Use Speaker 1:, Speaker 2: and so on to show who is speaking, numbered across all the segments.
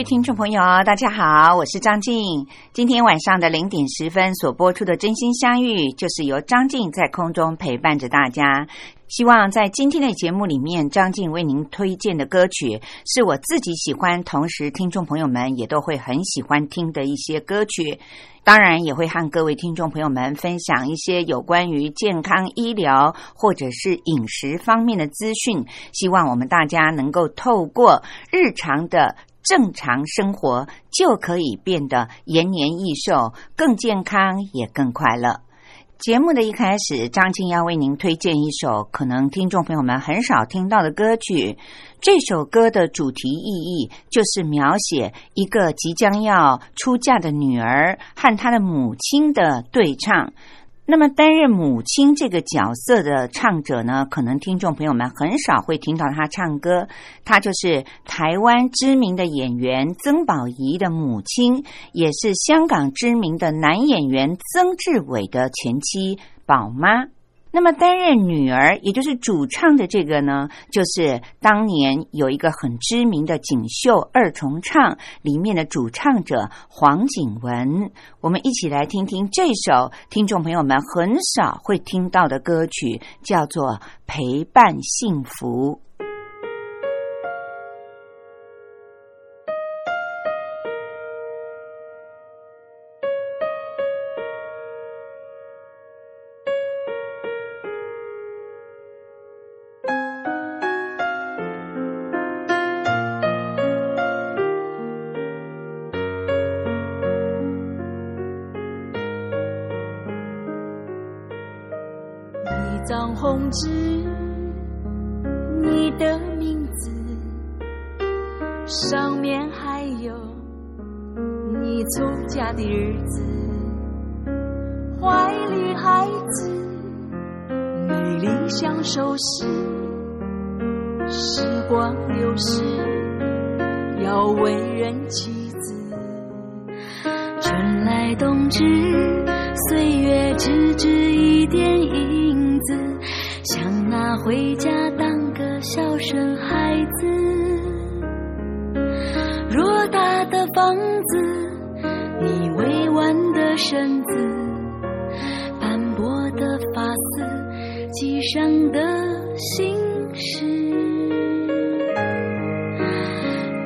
Speaker 1: 位听众朋友，大家好，我是张静。今天晚上的零点十分所播出的《真心相遇》，就是由张静在空中陪伴着大家。希望在今天的节目里面，张静为您推荐的歌曲是我自己喜欢，同时听众朋友们也都会很喜欢听的一些歌曲。当然，也会和各位听众朋友们分享一些有关于健康医疗或者是饮食方面的资讯。希望我们大家能够透过日常的。正常生活就可以变得延年益寿，更健康也更快乐。节目的一开始，张静要为您推荐一首可能听众朋友们很少听到的歌曲。这首歌的主题意义就是描写一个即将要出嫁的女儿和她的母亲的对唱。那么，担任母亲这个角色的唱者呢，可能听众朋友们很少会听到他唱歌。他就是台湾知名的演员曾宝仪的母亲，也是香港知名的男演员曾志伟的前妻宝妈。那么担任女儿，也就是主唱的这个呢，就是当年有一个很知名的锦绣二重唱里面的主唱者黄景文。我们一起来听听这首听众朋友们很少会听到的歌曲，叫做《陪伴幸福》。
Speaker 2: 当个孝顺孩子，偌大的房子，你委婉的身子，斑驳的发丝，系上的心事，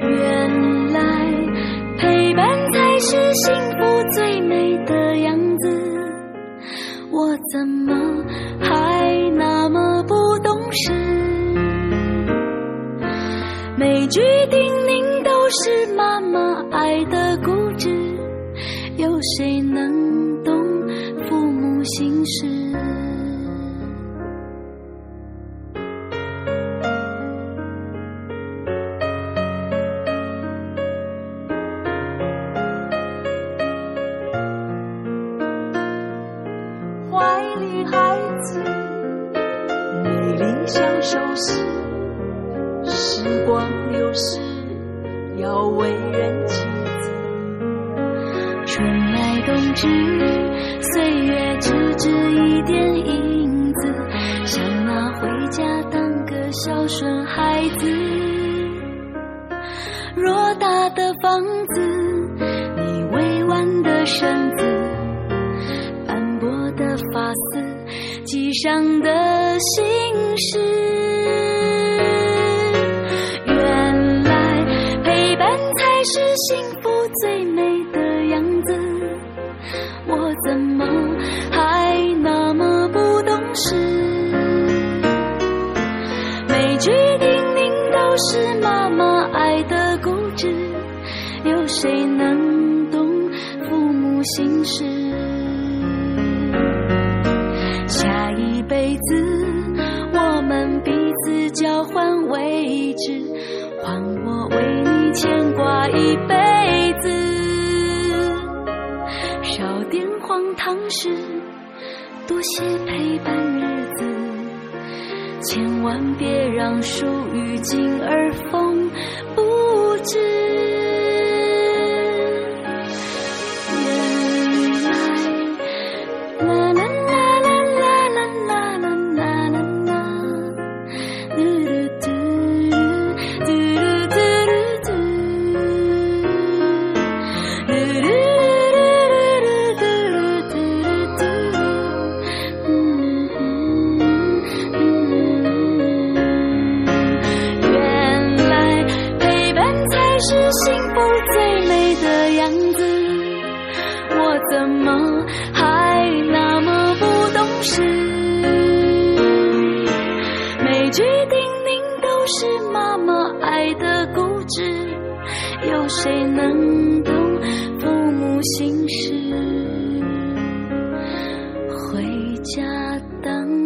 Speaker 2: 原来陪伴才是幸福最美的样子，我怎么？每句叮咛都是妈妈爱的固执，有谁能懂父母心事？要为人妻子。春来冬至，岁月只值一点影子，想拿回家当个孝顺孩子。偌大的房子，你委婉的身子，斑驳的发丝，系上的心事。幸福最美的样子，我怎么还那么不懂事？每句叮咛都是妈妈爱的固执，有谁能懂父母心事？下一辈子，我们彼此交换位置，换我为你。牵挂一辈些陪伴日子，千万别让树欲静而风不止。
Speaker 1: 回家等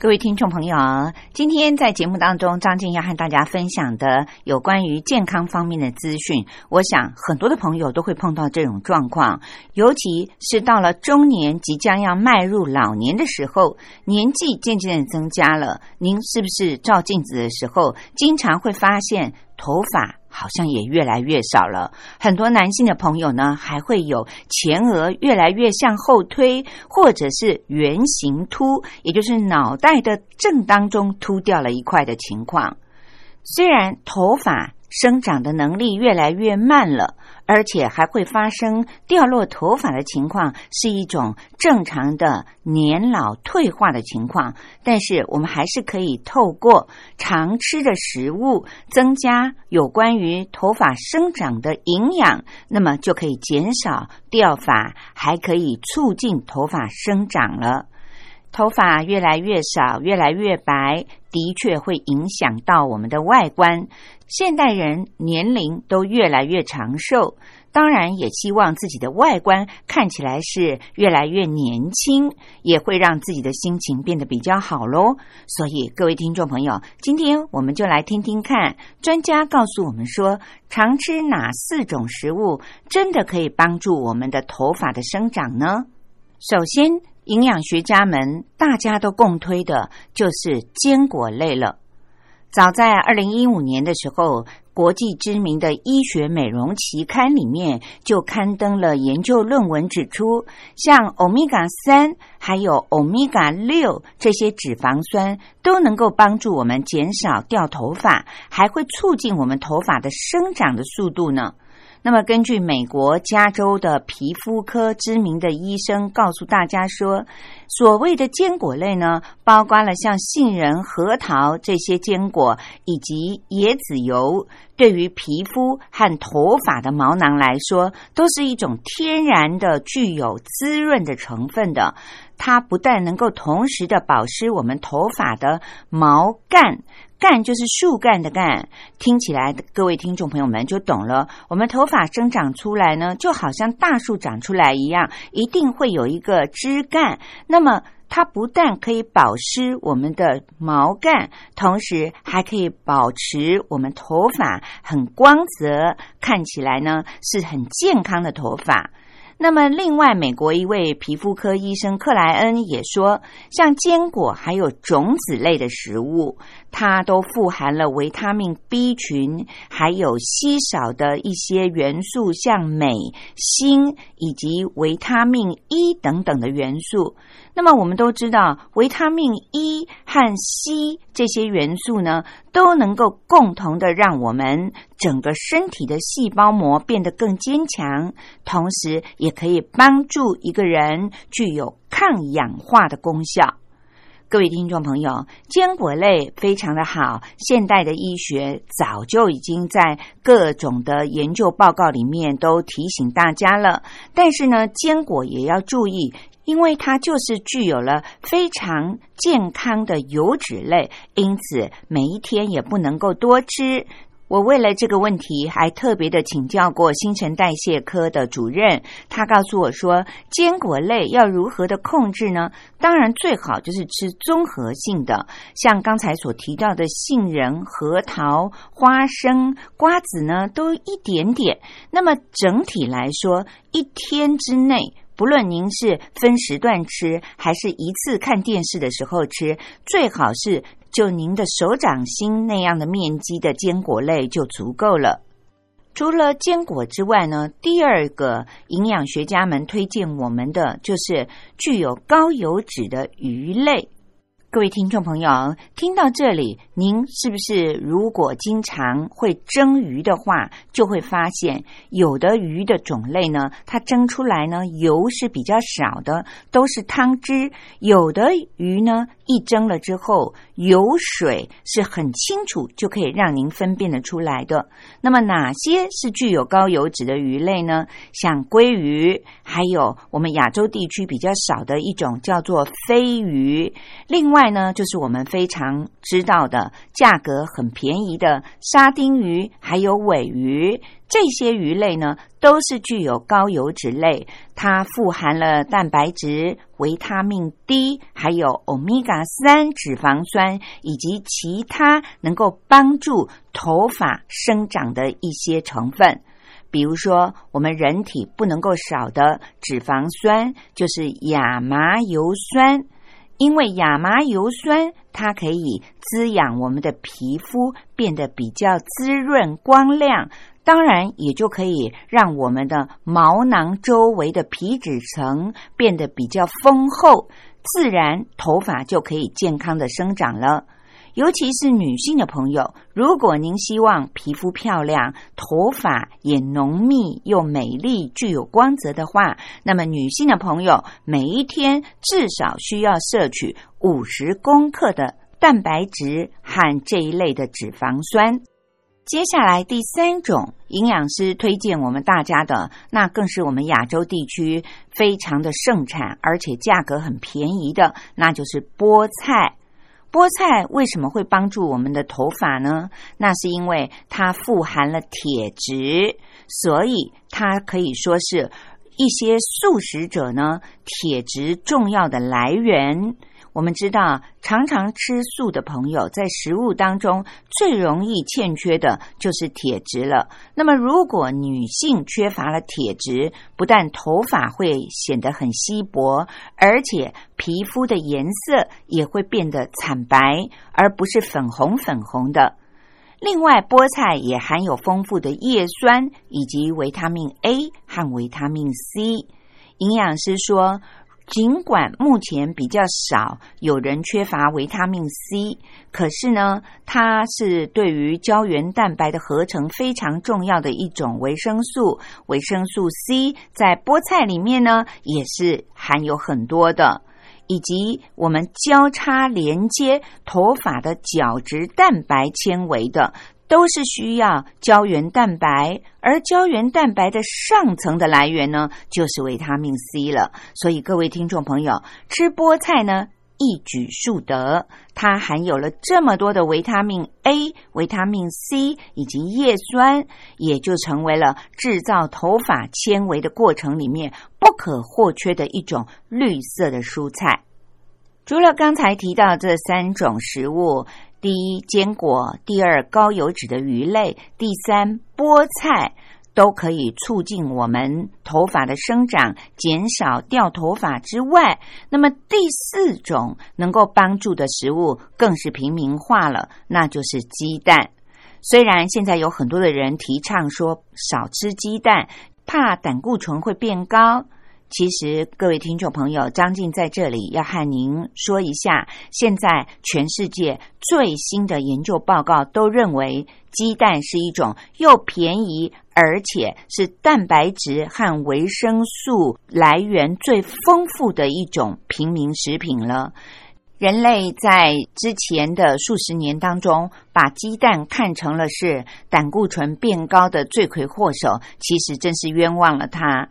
Speaker 1: 各位听众朋友，今天在节目当中，张静要和大家分享的有关于健康方面的资讯。我想很多的朋友都会碰到这种状况，尤其是到了中年，即将要迈入老年的时候，年纪渐渐增加了。您是不是照镜子的时候，经常会发现头发？好像也越来越少了。很多男性的朋友呢，还会有前额越来越向后推，或者是圆形秃，也就是脑袋的正当中秃掉了一块的情况。虽然头发生长的能力越来越慢了。而且还会发生掉落头发的情况，是一种正常的年老退化的情况。但是我们还是可以透过常吃的食物，增加有关于头发生长的营养，那么就可以减少掉发，还可以促进头发生长了。头发越来越少，越来越白，的确会影响到我们的外观。现代人年龄都越来越长寿，当然也希望自己的外观看起来是越来越年轻，也会让自己的心情变得比较好喽。所以，各位听众朋友，今天我们就来听听看，专家告诉我们说，常吃哪四种食物真的可以帮助我们的头发的生长呢？首先。营养学家们大家都共推的就是坚果类了。早在二零一五年的时候，国际知名的医学美容期刊里面就刊登了研究论文，指出像欧米伽三还有欧米伽六这些脂肪酸都能够帮助我们减少掉头发，还会促进我们头发的生长的速度呢。那么，根据美国加州的皮肤科知名的医生告诉大家说，所谓的坚果类呢，包括了像杏仁、核桃这些坚果，以及椰子油，对于皮肤和头发的毛囊来说，都是一种天然的、具有滋润的成分的。它不但能够同时的保湿我们头发的毛干。干就是树干的干，听起来各位听众朋友们就懂了。我们头发生长出来呢，就好像大树长出来一样，一定会有一个枝干。那么它不但可以保湿我们的毛干，同时还可以保持我们头发很光泽，看起来呢是很健康的头发。那么，另外，美国一位皮肤科医生克莱恩也说，像坚果还有种子类的食物，它都富含了维他命 B 群，还有稀少的一些元素，像镁、锌以及维他命 E 等等的元素。那么我们都知道，维他命 E 和硒这些元素呢，都能够共同的让我们整个身体的细胞膜变得更坚强，同时也可以帮助一个人具有抗氧化的功效。各位听众朋友，坚果类非常的好，现代的医学早就已经在各种的研究报告里面都提醒大家了。但是呢，坚果也要注意，因为它就是具有了非常健康的油脂类，因此每一天也不能够多吃。我为了这个问题，还特别的请教过新陈代谢科的主任，他告诉我说，坚果类要如何的控制呢？当然最好就是吃综合性的，像刚才所提到的杏仁、核桃、花生、瓜子呢，都一点点。那么整体来说，一天之内，不论您是分时段吃，还是一次看电视的时候吃，最好是。就您的手掌心那样的面积的坚果类就足够了。除了坚果之外呢，第二个营养学家们推荐我们的就是具有高油脂的鱼类。各位听众朋友，听到这里，您是不是如果经常会蒸鱼的话，就会发现有的鱼的种类呢，它蒸出来呢油是比较少的，都是汤汁；有的鱼呢，一蒸了之后，油水是很清楚，就可以让您分辨得出来的。那么哪些是具有高油脂的鱼类呢？像鲑鱼，还有我们亚洲地区比较少的一种叫做飞鱼，另外。外呢，就是我们非常知道的，价格很便宜的沙丁鱼，还有尾鱼，这些鱼类呢，都是具有高油脂类，它富含了蛋白质、维他命 D，还有欧米伽三脂肪酸，以及其他能够帮助头发生长的一些成分。比如说，我们人体不能够少的脂肪酸，就是亚麻油酸。因为亚麻油酸，它可以滋养我们的皮肤，变得比较滋润光亮，当然也就可以让我们的毛囊周围的皮脂层变得比较丰厚，自然头发就可以健康的生长了。尤其是女性的朋友，如果您希望皮肤漂亮、头发也浓密又美丽、具有光泽的话，那么女性的朋友每一天至少需要摄取五十公克的蛋白质和这一类的脂肪酸。接下来第三种营养师推荐我们大家的，那更是我们亚洲地区非常的盛产，而且价格很便宜的，那就是菠菜。菠菜为什么会帮助我们的头发呢？那是因为它富含了铁质，所以它可以说是一些素食者呢铁质重要的来源。我们知道，常常吃素的朋友在食物当中最容易欠缺的就是铁质了。那么，如果女性缺乏了铁质，不但头发会显得很稀薄，而且皮肤的颜色也会变得惨白，而不是粉红粉红的。另外，菠菜也含有丰富的叶酸以及维他命 A 和维他命 C。营养师说。尽管目前比较少有人缺乏维他命 C，可是呢，它是对于胶原蛋白的合成非常重要的一种维生素。维生素 C 在菠菜里面呢，也是含有很多的，以及我们交叉连接头发的角质蛋白纤维的。都是需要胶原蛋白，而胶原蛋白的上层的来源呢，就是维他命 C 了。所以各位听众朋友，吃菠菜呢一举数得，它含有了这么多的维他命 A、维他命 C 以及叶酸，也就成为了制造头发纤维的过程里面不可或缺的一种绿色的蔬菜。除了刚才提到这三种食物。第一，坚果；第二，高油脂的鱼类；第三，菠菜，都可以促进我们头发的生长，减少掉头发之外，那么第四种能够帮助的食物更是平民化了，那就是鸡蛋。虽然现在有很多的人提倡说少吃鸡蛋，怕胆固醇会变高。其实，各位听众朋友，张静在这里要和您说一下，现在全世界最新的研究报告都认为，鸡蛋是一种又便宜，而且是蛋白质和维生素来源最丰富的一种平民食品了。人类在之前的数十年当中，把鸡蛋看成了是胆固醇变高的罪魁祸首，其实真是冤枉了他。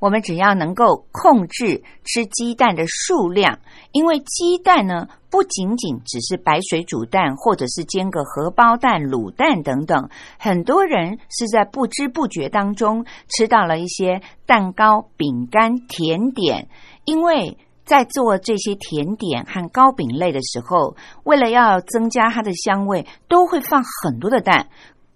Speaker 1: 我们只要能够控制吃鸡蛋的数量，因为鸡蛋呢不仅仅只是白水煮蛋，或者是煎个荷包蛋、卤蛋等等，很多人是在不知不觉当中吃到了一些蛋糕、饼干、甜点，因为。在做这些甜点和糕饼类的时候，为了要增加它的香味，都会放很多的蛋。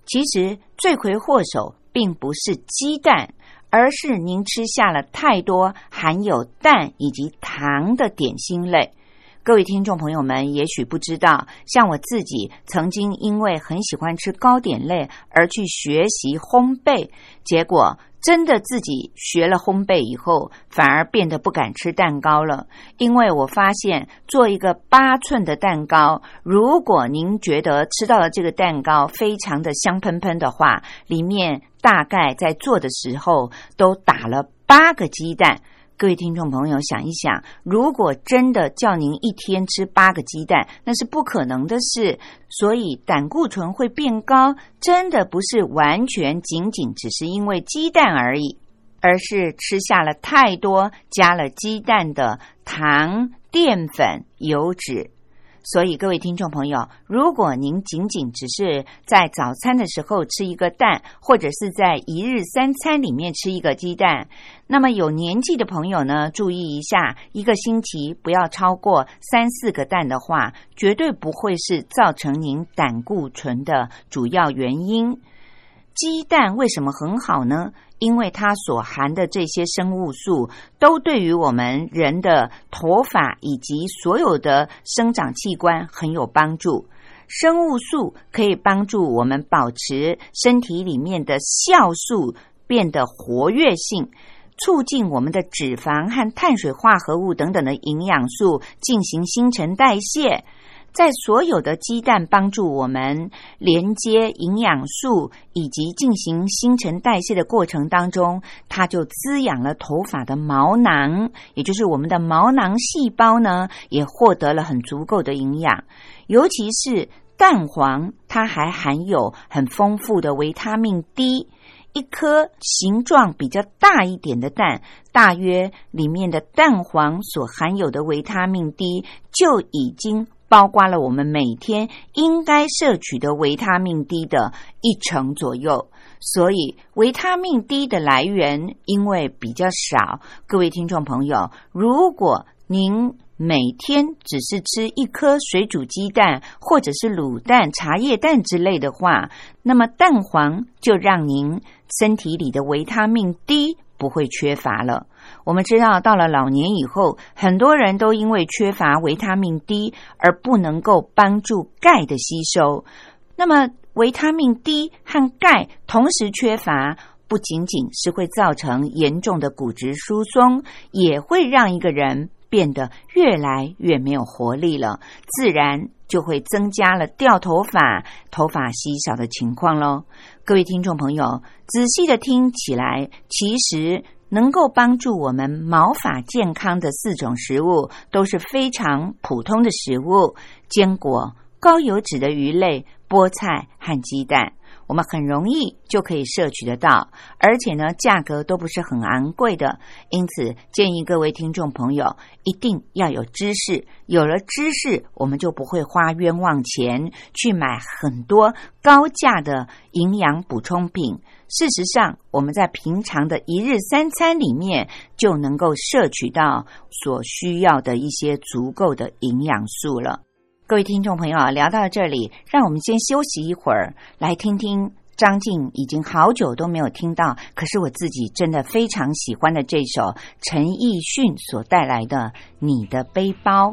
Speaker 1: 其实罪魁祸首并不是鸡蛋，而是您吃下了太多含有蛋以及糖的点心类。各位听众朋友们，也许不知道，像我自己曾经因为很喜欢吃糕点类而去学习烘焙，结果。真的自己学了烘焙以后，反而变得不敢吃蛋糕了。因为我发现，做一个八寸的蛋糕，如果您觉得吃到了这个蛋糕非常的香喷喷的话，里面大概在做的时候都打了八个鸡蛋。各位听众朋友，想一想，如果真的叫您一天吃八个鸡蛋，那是不可能的事。所以胆固醇会变高，真的不是完全仅仅只是因为鸡蛋而已，而是吃下了太多加了鸡蛋的糖、淀粉、油脂。所以，各位听众朋友，如果您仅仅只是在早餐的时候吃一个蛋，或者是在一日三餐里面吃一个鸡蛋，那么有年纪的朋友呢，注意一下，一个星期不要超过三四个蛋的话，绝对不会是造成您胆固醇的主要原因。鸡蛋为什么很好呢？因为它所含的这些生物素，都对于我们人的头发以及所有的生长器官很有帮助。生物素可以帮助我们保持身体里面的酵素变得活跃性，促进我们的脂肪和碳水化合物等等的营养素进行新陈代谢。在所有的鸡蛋帮助我们连接营养素以及进行新陈代谢的过程当中，它就滋养了头发的毛囊，也就是我们的毛囊细胞呢，也获得了很足够的营养。尤其是蛋黄，它还含有很丰富的维他命 D。一颗形状比较大一点的蛋，大约里面的蛋黄所含有的维他命 D 就已经。包括了我们每天应该摄取的维他命 D 的一成左右，所以维他命 D 的来源因为比较少。各位听众朋友，如果您每天只是吃一颗水煮鸡蛋，或者是卤蛋、茶叶蛋之类的话，那么蛋黄就让您身体里的维他命 D 不会缺乏了。我们知道，到了老年以后，很多人都因为缺乏维他命 D 而不能够帮助钙的吸收。那么，维他命 D 和钙同时缺乏，不仅仅是会造成严重的骨质疏松，也会让一个人变得越来越没有活力了，自然就会增加了掉头发、头发稀少的情况喽。各位听众朋友，仔细的听起来，其实。能够帮助我们毛发健康的四种食物都是非常普通的食物：坚果、高油脂的鱼类、菠菜和鸡蛋。我们很容易就可以摄取得到，而且呢，价格都不是很昂贵的。因此，建议各位听众朋友一定要有知识。有了知识，我们就不会花冤枉钱去买很多高价的营养补充品。事实上，我们在平常的一日三餐里面就能够摄取到所需要的一些足够的营养素了。各位听众朋友啊，聊到这里，让我们先休息一会儿，来听听张静已经好久都没有听到，可是我自己真的非常喜欢的这首陈奕迅所带来的《你的背包》。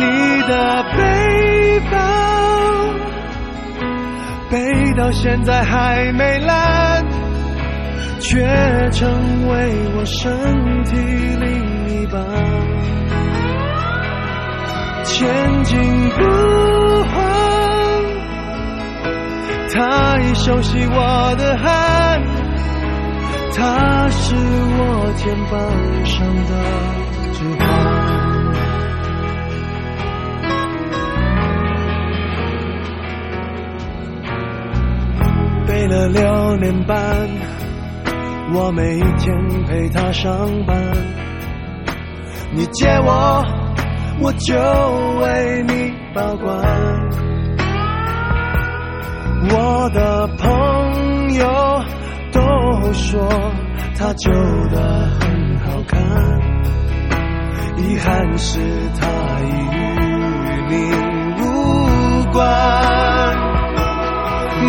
Speaker 3: 你的背包背到现在还没烂，却成为我身体另一半。前进不换，他已熟悉我的汗，他是我肩膀上的指环。了六年半，我每天陪他上班。你借我，我就为你保管。我的朋友都说他旧的很好看，遗憾是他已与你无关。你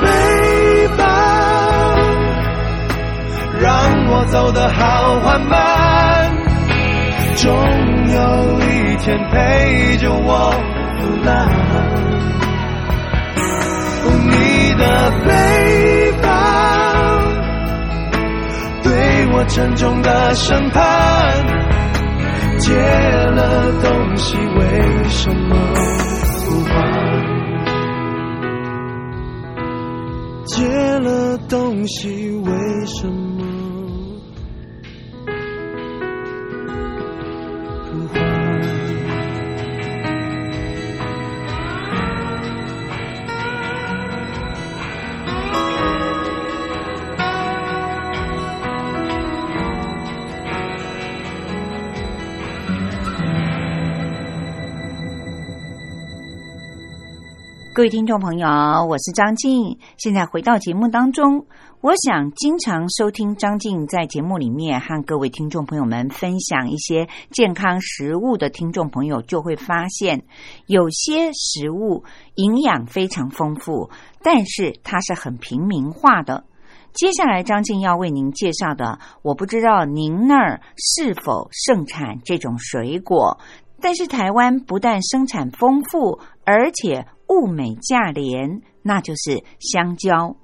Speaker 3: 背包让我走得好缓慢，总有一天陪着我腐烂。你的背包对我沉重的审判，借了东西为什么不还？借了东西，为什么
Speaker 1: 各位听众朋友，我是张静。现在回到节目当中，我想经常收听张静在节目里面和各位听众朋友们分享一些健康食物的听众朋友，就会发现有些食物营养非常丰富，但是它是很平民化的。接下来，张静要为您介绍的，我不知道您那儿是否盛产这种水果，但是台湾不但生产丰富，而且物美价廉，那就是香蕉。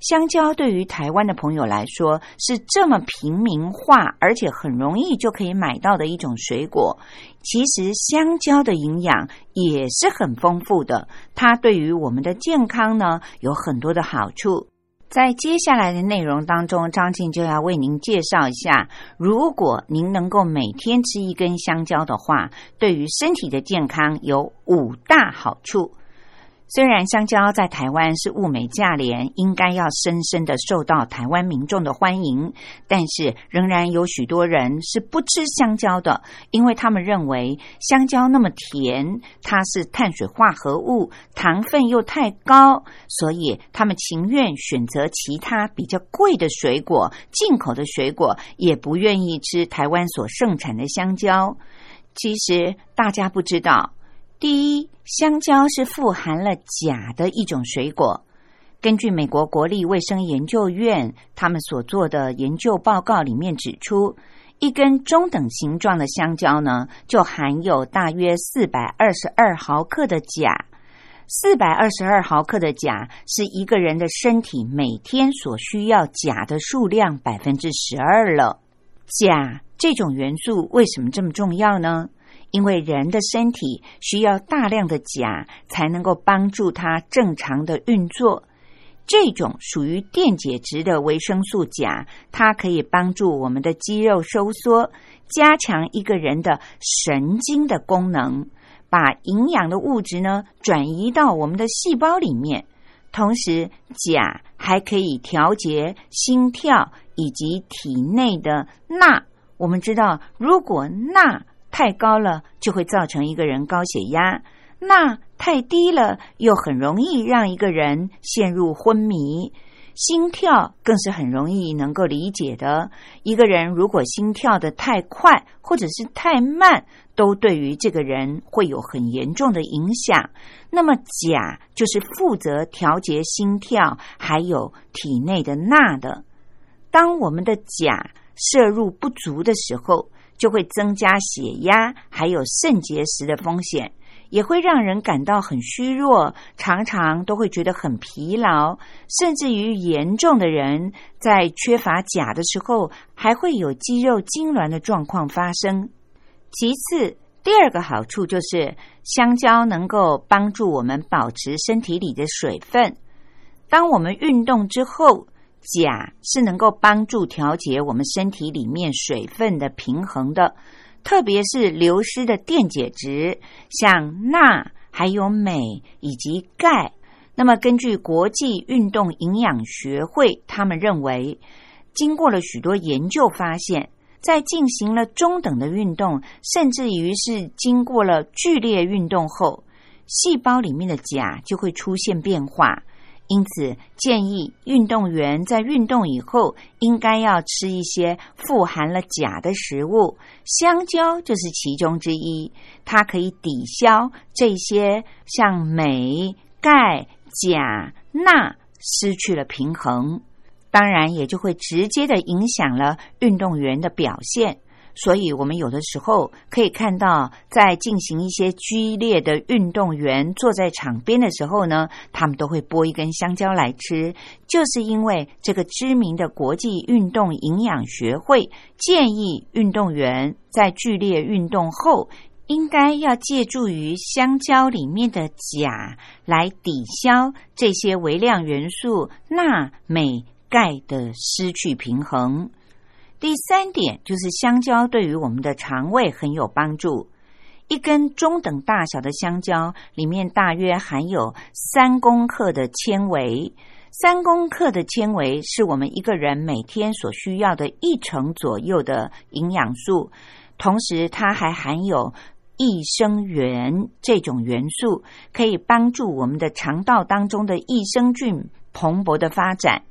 Speaker 1: 香蕉对于台湾的朋友来说是这么平民化，而且很容易就可以买到的一种水果。其实香蕉的营养也是很丰富的，它对于我们的健康呢有很多的好处。在接下来的内容当中，张静就要为您介绍一下，如果您能够每天吃一根香蕉的话，对于身体的健康有五大好处。虽然香蕉在台湾是物美价廉，应该要深深的受到台湾民众的欢迎，但是仍然有许多人是不吃香蕉的，因为他们认为香蕉那么甜，它是碳水化合物，糖分又太高，所以他们情愿选择其他比较贵的水果，进口的水果，也不愿意吃台湾所盛产的香蕉。其实大家不知道。第一，香蕉是富含了钾的一种水果。根据美国国立卫生研究院他们所做的研究报告里面指出，一根中等形状的香蕉呢，就含有大约四百二十二毫克的钾。四百二十二毫克的钾是一个人的身体每天所需要钾的数量百分之十二了。钾这种元素为什么这么重要呢？因为人的身体需要大量的钾，才能够帮助它正常的运作。这种属于电解质的维生素钾，它可以帮助我们的肌肉收缩，加强一个人的神经的功能，把营养的物质呢转移到我们的细胞里面。同时，钾还可以调节心跳以及体内的钠。我们知道，如果钠太高了，就会造成一个人高血压；钠太低了，又很容易让一个人陷入昏迷。心跳更是很容易能够理解的。一个人如果心跳的太快或者是太慢，都对于这个人会有很严重的影响。那么钾就是负责调节心跳还有体内的钠的。当我们的钾摄入不足的时候，就会增加血压，还有肾结石的风险，也会让人感到很虚弱，常常都会觉得很疲劳，甚至于严重的人在缺乏钾的时候，还会有肌肉痉挛的状况发生。其次，第二个好处就是香蕉能够帮助我们保持身体里的水分。当我们运动之后，钾是能够帮助调节我们身体里面水分的平衡的，特别是流失的电解质，像钠、还有镁以及钙。那么，根据国际运动营养学会，他们认为，经过了许多研究，发现，在进行了中等的运动，甚至于是经过了剧烈运动后，细胞里面的钾就会出现变化。因此，建议运动员在运动以后，应该要吃一些富含了钾的食物，香蕉就是其中之一。它可以抵消这些像镁、钙、钾、钠失去了平衡，当然也就会直接的影响了运动员的表现。所以，我们有的时候可以看到，在进行一些剧烈的运动员坐在场边的时候呢，他们都会剥一根香蕉来吃，就是因为这个知名的国际运动营养学会建议运动员在剧烈运动后，应该要借助于香蕉里面的钾来抵消这些微量元素钠、镁、钙的失去平衡。第三点就是香蕉对于我们的肠胃很有帮助。一根中等大小的香蕉里面大约含有三公克的纤维，三公克的纤维是我们一个人每天所需要的一成左右的营养素。同时，它还含有益生元这种元素，可以帮助我们的肠道当中的益生菌蓬勃的发展。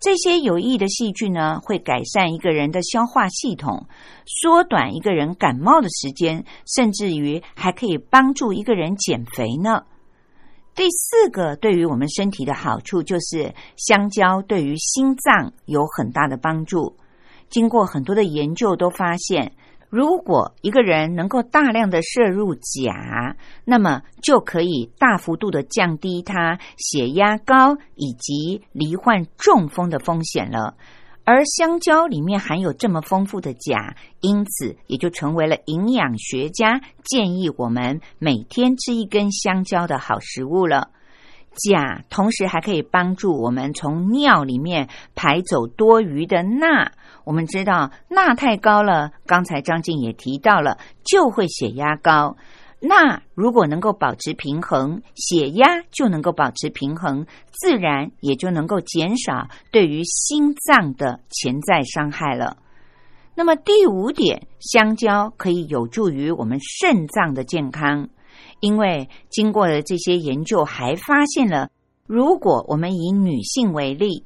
Speaker 1: 这些有益的细菌呢，会改善一个人的消化系统，缩短一个人感冒的时间，甚至于还可以帮助一个人减肥呢。第四个对于我们身体的好处，就是香蕉对于心脏有很大的帮助。经过很多的研究，都发现。如果一个人能够大量的摄入钾，那么就可以大幅度的降低他血压高以及罹患中风的风险了。而香蕉里面含有这么丰富的钾，因此也就成为了营养学家建议我们每天吃一根香蕉的好食物了。钾同时还可以帮助我们从尿里面排走多余的钠。我们知道钠太高了，刚才张静也提到了，就会血压高。钠如果能够保持平衡，血压就能够保持平衡，自然也就能够减少对于心脏的潜在伤害了。那么第五点，香蕉可以有助于我们肾脏的健康。因为经过了这些研究，还发现了，如果我们以女性为例，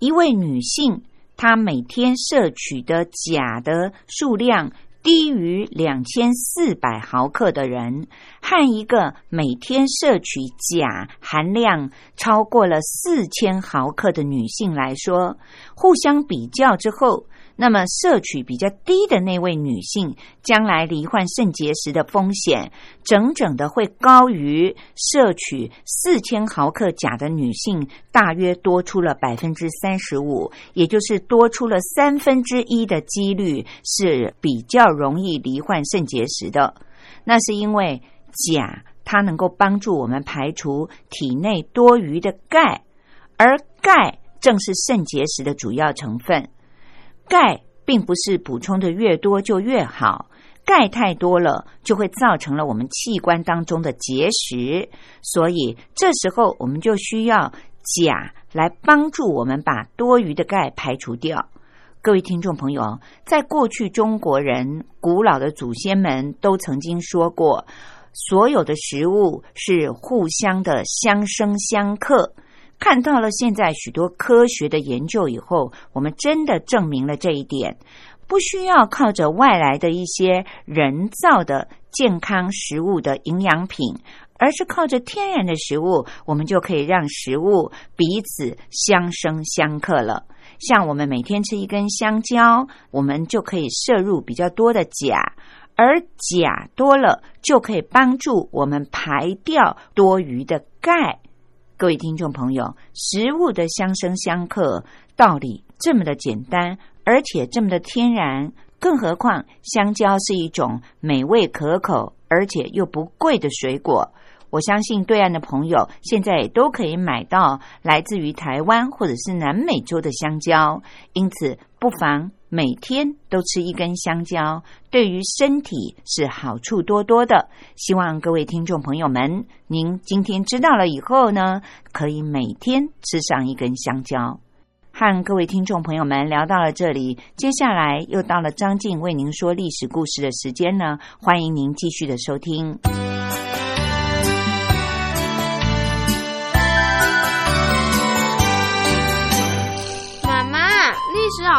Speaker 1: 一位女性他每天摄取的钾的数量低于两千四百毫克的人，和一个每天摄取钾含量超过了四千毫克的女性来说，互相比较之后，那么摄取比较低的那位女性，将来罹患肾结石的风险，整整的会高于摄取四千毫克钾的女性，大约多出了百分之三十五，也就是多出了三分之一的几率是比较容易罹患肾结石的。那是因为钾它能够帮助我们排除体内多余的钙，而钙正是肾结石的主要成分。钙并不是补充的越多就越好，钙太多了就会造成了我们器官当中的结石，所以这时候我们就需要钾来帮助我们把多余的钙排除掉。各位听众朋友，在过去中国人古老的祖先们都曾经说过，所有的食物是互相的相生相克。看到了现在许多科学的研究以后，我们真的证明了这一点，不需要靠着外来的一些人造的健康食物的营养品，而是靠着天然的食物，我们就可以让食物彼此相生相克了。像我们每天吃一根香蕉，我们就可以摄入比较多的钾，而钾多了就可以帮助我们排掉多余的钙。各位听众朋友，食物的相生相克道理这么的简单，而且这么的天然，更何况香蕉是一种美味可口而且又不贵的水果。我相信对岸的朋友现在也都可以买到来自于台湾或者是南美洲的香蕉，因此不妨。每天都吃一根香蕉，对于身体是好处多多的。希望各位听众朋友们，您今天知道了以后呢，可以每天吃上一根香蕉。和各位听众朋友们聊到了这里，接下来又到了张静为您说历史故事的时间呢。欢迎您继续的收听。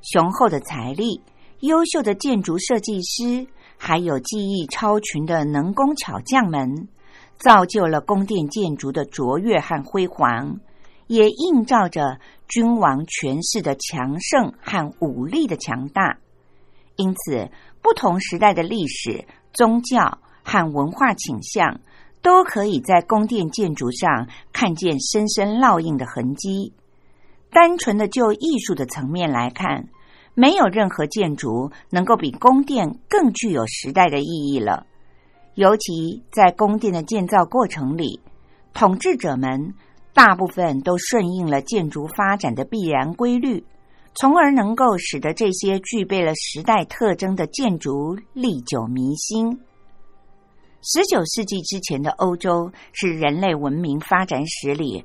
Speaker 1: 雄厚的财力、优秀的建筑设计师，还有技艺超群的能工巧匠们，造就了宫殿建筑的卓越和辉煌。也映照着君王权势的强盛和武力的强大。因此，不同时代的历史、宗教和文化倾向，都可以在宫殿建筑上看见深深烙印的痕迹。单纯的就艺术的层面来看，没有任何建筑能够比宫殿更具有时代的意义了。尤其在宫殿的建造过程里，统治者们大部分都顺应了建筑发展的必然规律，从而能够使得这些具备了时代特征的建筑历久弥新。十九世纪之前的欧洲是人类文明发展史里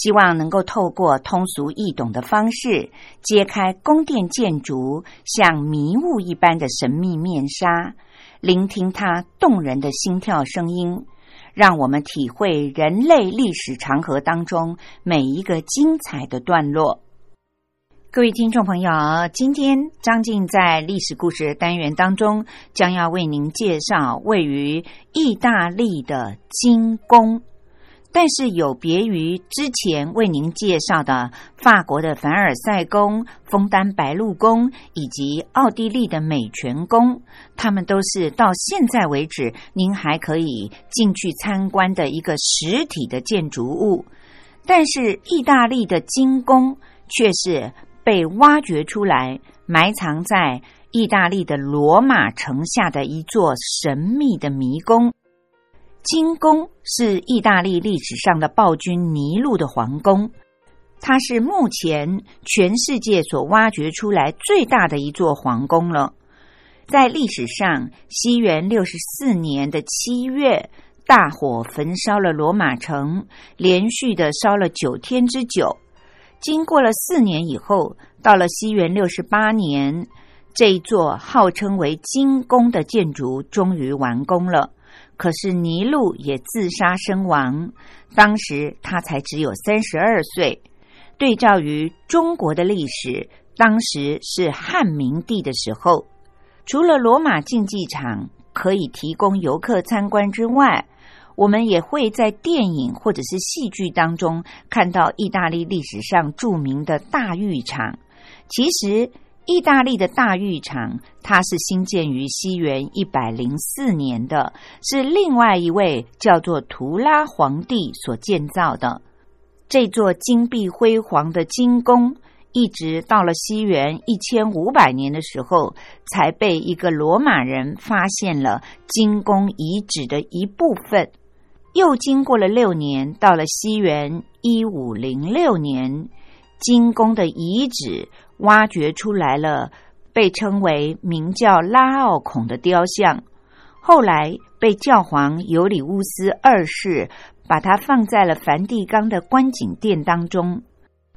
Speaker 1: 希望能够透过通俗易懂的方式，揭开宫殿建筑像迷雾一般的神秘面纱，聆听它动人的心跳声音，让我们体会人类历史长河当中每一个精彩的段落。各位听众朋友，今天张静在历史故事单元当中将要为您介绍位于意大利的金宫，但是有别于之前为您介绍的法国的凡尔赛宫、枫丹白露宫以及奥地利的美泉宫，他们都是到现在为止您还可以进去参观的一个实体的建筑物，但是意大利的金宫却是。被挖掘出来，埋藏在意大利的罗马城下的一座神秘的迷宫。金宫是意大利历史上的暴君尼禄的皇宫，它是目前全世界所挖掘出来最大的一座皇宫了。在历史上，西元六十四年的七月，大火焚烧了罗马城，连续的烧了九天之久。经过了四年以后，到了西元六十八年，这一座号称为金宫的建筑终于完工了。可是尼禄也自杀身亡，当时他才只有三十二岁。对照于中国的历史，当时是汉明帝的时候，除了罗马竞技场可以提供游客参观之外，我们也会在电影或者是戏剧当中看到意大利历史上著名的大浴场。其实，意大利的大浴场它是兴建于西元一百零四年的，是另外一位叫做图拉皇帝所建造的。这座金碧辉煌的金宫，一直到了西元一千五百年的时候，才被一个罗马人发现了金宫遗址的一部分。又经过了六年，到了西元一五零六年，金宫的遗址挖掘出来了，被称为名叫拉奥孔的雕像。后来被教皇尤里乌斯二世把它放在了梵蒂冈的观景殿当中。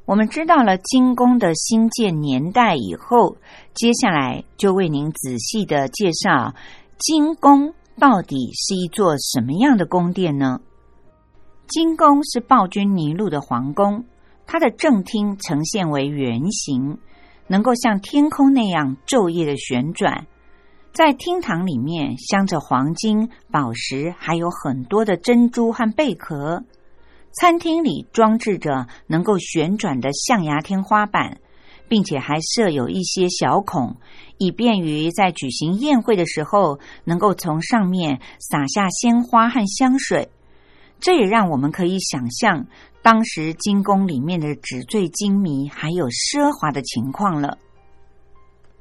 Speaker 1: 我们知道了金宫的兴建年代以后，接下来就为您仔细的介绍金宫。到底是一座什么样的宫殿呢？金宫是暴君尼禄的皇宫，它的正厅呈现为圆形，能够像天空那样昼夜的旋转。在厅堂里面镶着黄金、宝石，还有很多的珍珠和贝壳。餐厅里装置着能够旋转的象牙天花板，并且还设有一些小孔，以便于在举行宴会的时候能够从上面洒下鲜花和香水。这也让我们可以想象当时金宫里面的纸醉金迷还有奢华的情况了。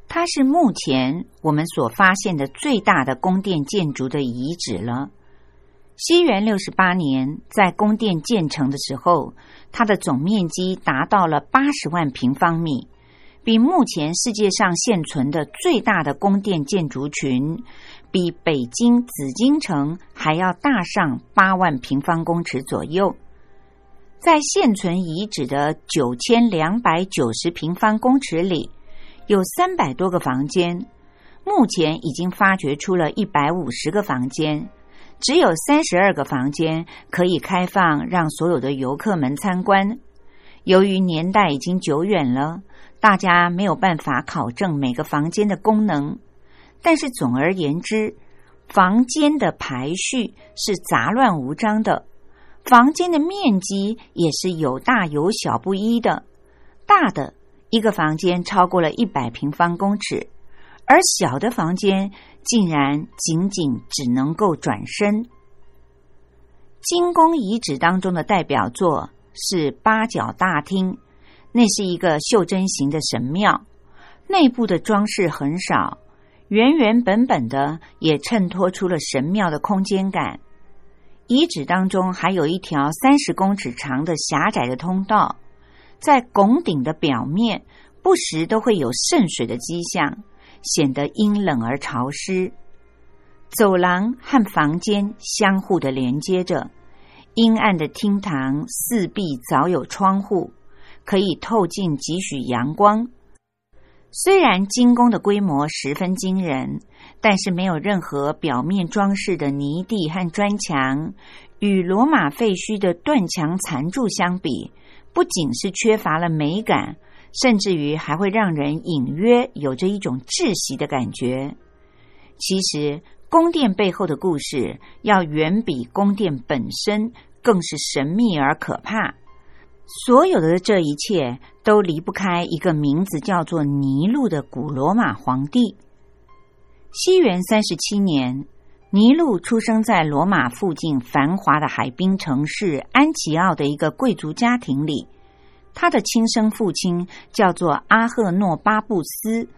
Speaker 1: 它是目前我们所发现的最大的宫殿建筑的遗址了。西元六十八年，在宫殿建成的时候，它的总面积达到了八十万平方米，比目前世界上现存的最大的宫殿建筑群，比北京紫禁城还要大上八万平方公尺左右。在现存遗址的九千两百九十平方公尺里。有三百多个房间，目前已经发掘出了一百五十个房间，只有三十二个房间可以开放让所有的游客们参观。由于年代已经久远了，大家没有办法考证每个房间的功能。但是总而言之，房间的排序是杂乱无章的，房间的面积也是有大有小不一的，大的。一个房间超过了一百平方公尺，而小的房间竟然仅仅只能够转身。金宫遗址当中的代表作是八角大厅，那是一个袖珍型的神庙，内部的装饰很少，原原本本的也衬托出了神庙的空间感。遗址当中还有一条三十公尺长的狭窄的通道。在拱顶的表面，不时都会有渗水的迹象，显得阴冷而潮湿。走廊和房间相互的连接着，阴暗的厅堂四壁早有窗户，可以透进几许阳光。虽然金宫的规模十分惊人，但是没有任何表面装饰的泥地和砖墙，与罗马废墟的断墙残柱相比。不仅是缺乏了美感，甚至于还会让人隐约有着一种窒息的感觉。其实，宫殿背后的故事要远比宫殿本身更是神秘而可怕。所有的这一切都离不开一个名字叫做尼禄的古罗马皇帝。西元三十七年，尼禄出生在罗马附近繁华的海滨城市安奇奥的一个贵族家庭里。他的亲生父亲叫做阿赫诺巴布斯，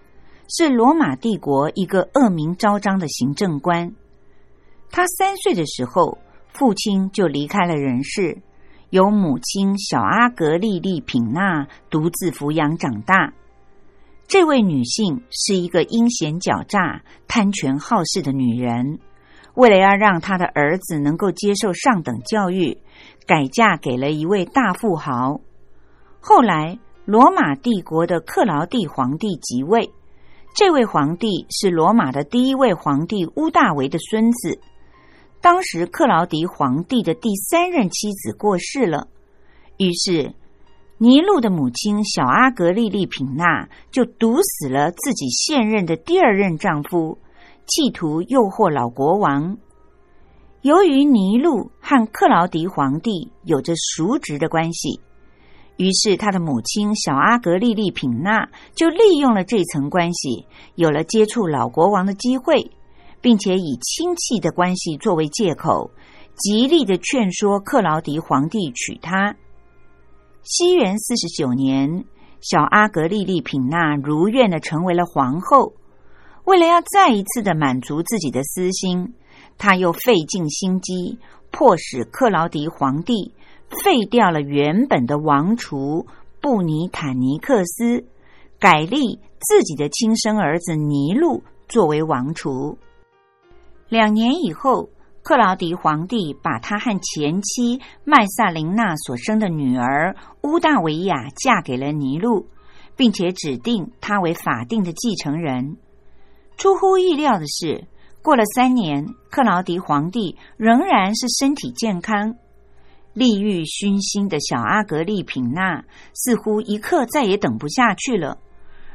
Speaker 1: 是罗马帝国一个恶名昭彰的行政官。他三岁的时候，父亲就离开了人世，由母亲小阿格丽丽品娜独自抚养长大。这位女性是一个阴险狡诈、贪权好事的女人，为了要让她的儿子能够接受上等教育，改嫁给了一位大富豪。后来，罗马帝国的克劳地皇帝即位。这位皇帝是罗马的第一位皇帝乌大维的孙子。当时，克劳迪皇帝的第三任妻子过世了，于是尼禄的母亲小阿格丽丽品娜就毒死了自己现任的第二任丈夫，企图诱惑老国王。由于尼禄和克劳迪皇帝有着叔侄的关系。于是，他的母亲小阿格丽丽品娜就利用了这层关系，有了接触老国王的机会，并且以亲戚的关系作为借口，极力的劝说克劳迪皇帝娶她。西元四十九年，小阿格丽丽品娜如愿的成为了皇后。为了要再一次的满足自己的私心，她又费尽心机，迫使克劳迪皇帝。废掉了原本的王储布尼坦尼克斯，改立自己的亲生儿子尼禄作为王储。两年以后，克劳迪皇帝把他和前妻麦萨琳娜所生的女儿乌大维亚嫁给了尼禄，并且指定他为法定的继承人。出乎意料的是，过了三年，克劳迪皇帝仍然是身体健康。利欲熏心的小阿格丽品娜似乎一刻再也等不下去了，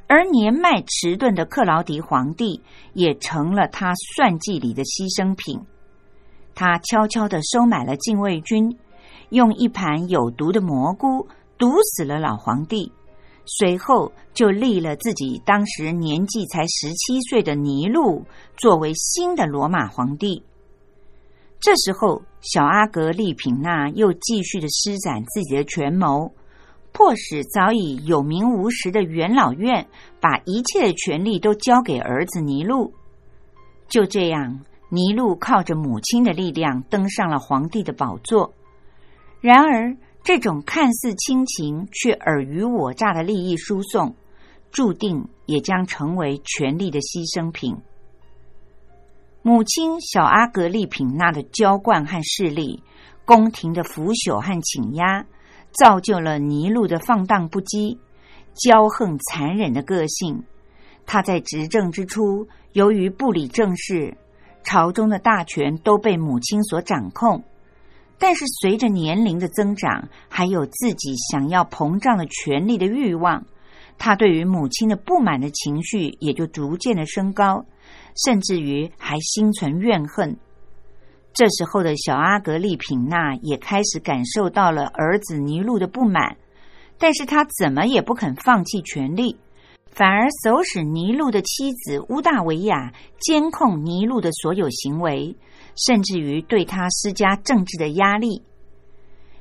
Speaker 1: 而年迈迟钝的克劳迪皇帝也成了他算计里的牺牲品。他悄悄的收买了禁卫军，用一盘有毒的蘑菇毒死了老皇帝，随后就立了自己当时年纪才十七岁的尼禄作为新的罗马皇帝。这时候，小阿格丽品娜又继续的施展自己的权谋，迫使早已有名无实的元老院把一切的权力都交给儿子尼禄。就这样，尼禄靠着母亲的力量登上了皇帝的宝座。然而，这种看似亲情却尔虞我诈的利益输送，注定也将成为权力的牺牲品。母亲小阿格丽品娜的娇惯和势力，宫廷的腐朽和倾压，造就了尼禄的放荡不羁、骄横残忍的个性。他在执政之初，由于不理政事，朝中的大权都被母亲所掌控。但是随着年龄的增长，还有自己想要膨胀的权力的欲望，他对于母亲的不满的情绪也就逐渐的升高，甚至于还心存怨恨。这时候的小阿格丽品娜也开始感受到了儿子尼禄的不满，但是他怎么也不肯放弃权力，反而唆使尼禄的妻子乌大维亚监控尼禄的所有行为。甚至于对他施加政治的压力。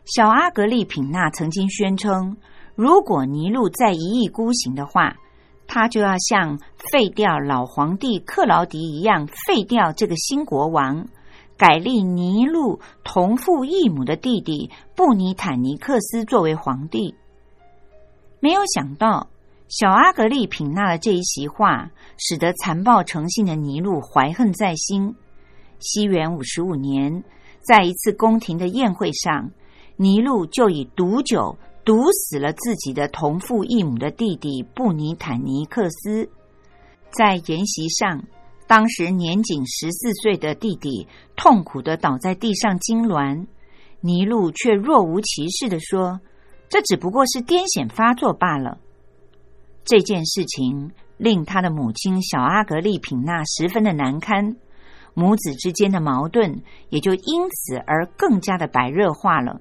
Speaker 1: 小阿格丽品娜曾经宣称，如果尼禄再一意孤行的话，他就要像废掉老皇帝克劳迪一样废掉这个新国王，改立尼禄同父异母的弟弟布尼坦尼克斯作为皇帝。没有想到，小阿格丽品娜的这一席话，使得残暴成性的尼禄怀恨在心。西元五十五年，在一次宫廷的宴会上，尼禄就以毒酒毒死了自己的同父异母的弟弟布尼坦尼克斯。在筵席上，当时年仅十四岁的弟弟痛苦的倒在地上痉挛，尼禄却若无其事的说：“这只不过是癫痫发作罢了。”这件事情令他的母亲小阿格丽品娜十分的难堪。母子之间的矛盾也就因此而更加的白热化了。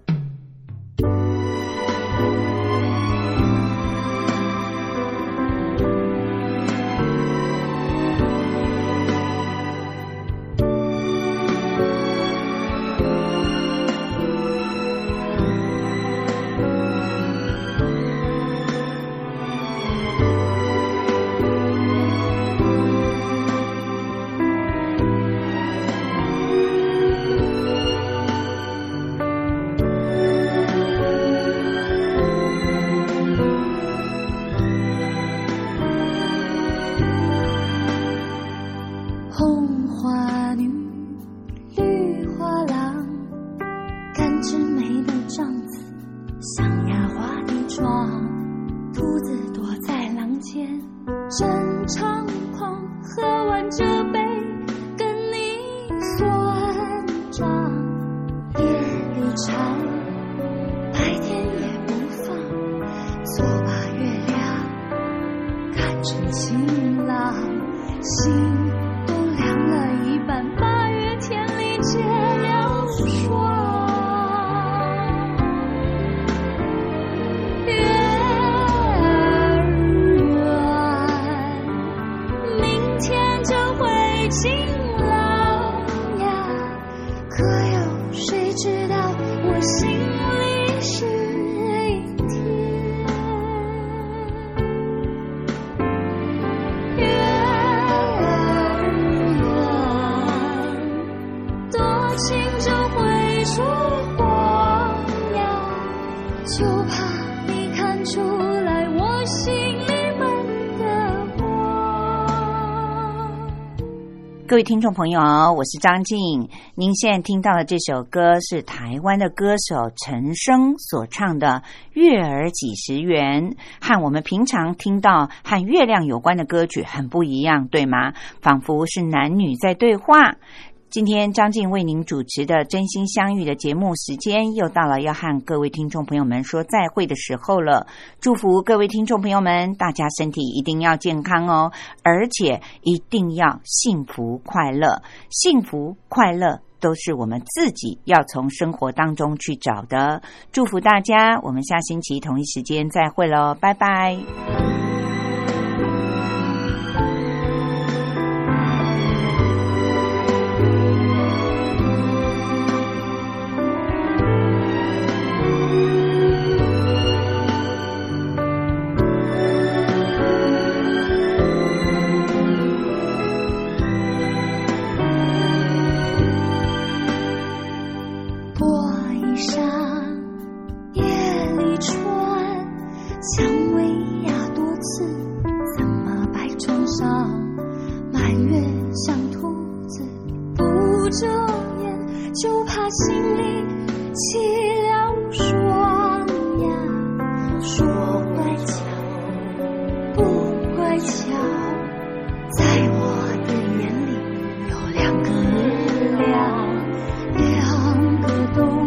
Speaker 1: 各位听众朋友，我是张静。您现在听到的这首歌是台湾的歌手陈升所唱的《月儿几时圆》，和我们平常听到和月亮有关的歌曲很不一样，对吗？仿佛是男女在对话。今天张静为您主持的《真心相遇》的节目时间又到了，要和各位听众朋友们说再会的时候了。祝福各位听众朋友们，大家身体一定要健康哦，而且一定要幸福快乐，幸福快乐。都是我们自己要从生活当中去找的。祝福大家，我们下星期同一时间再会喽，拜拜。
Speaker 2: 遮掩，就怕心里凄凉说。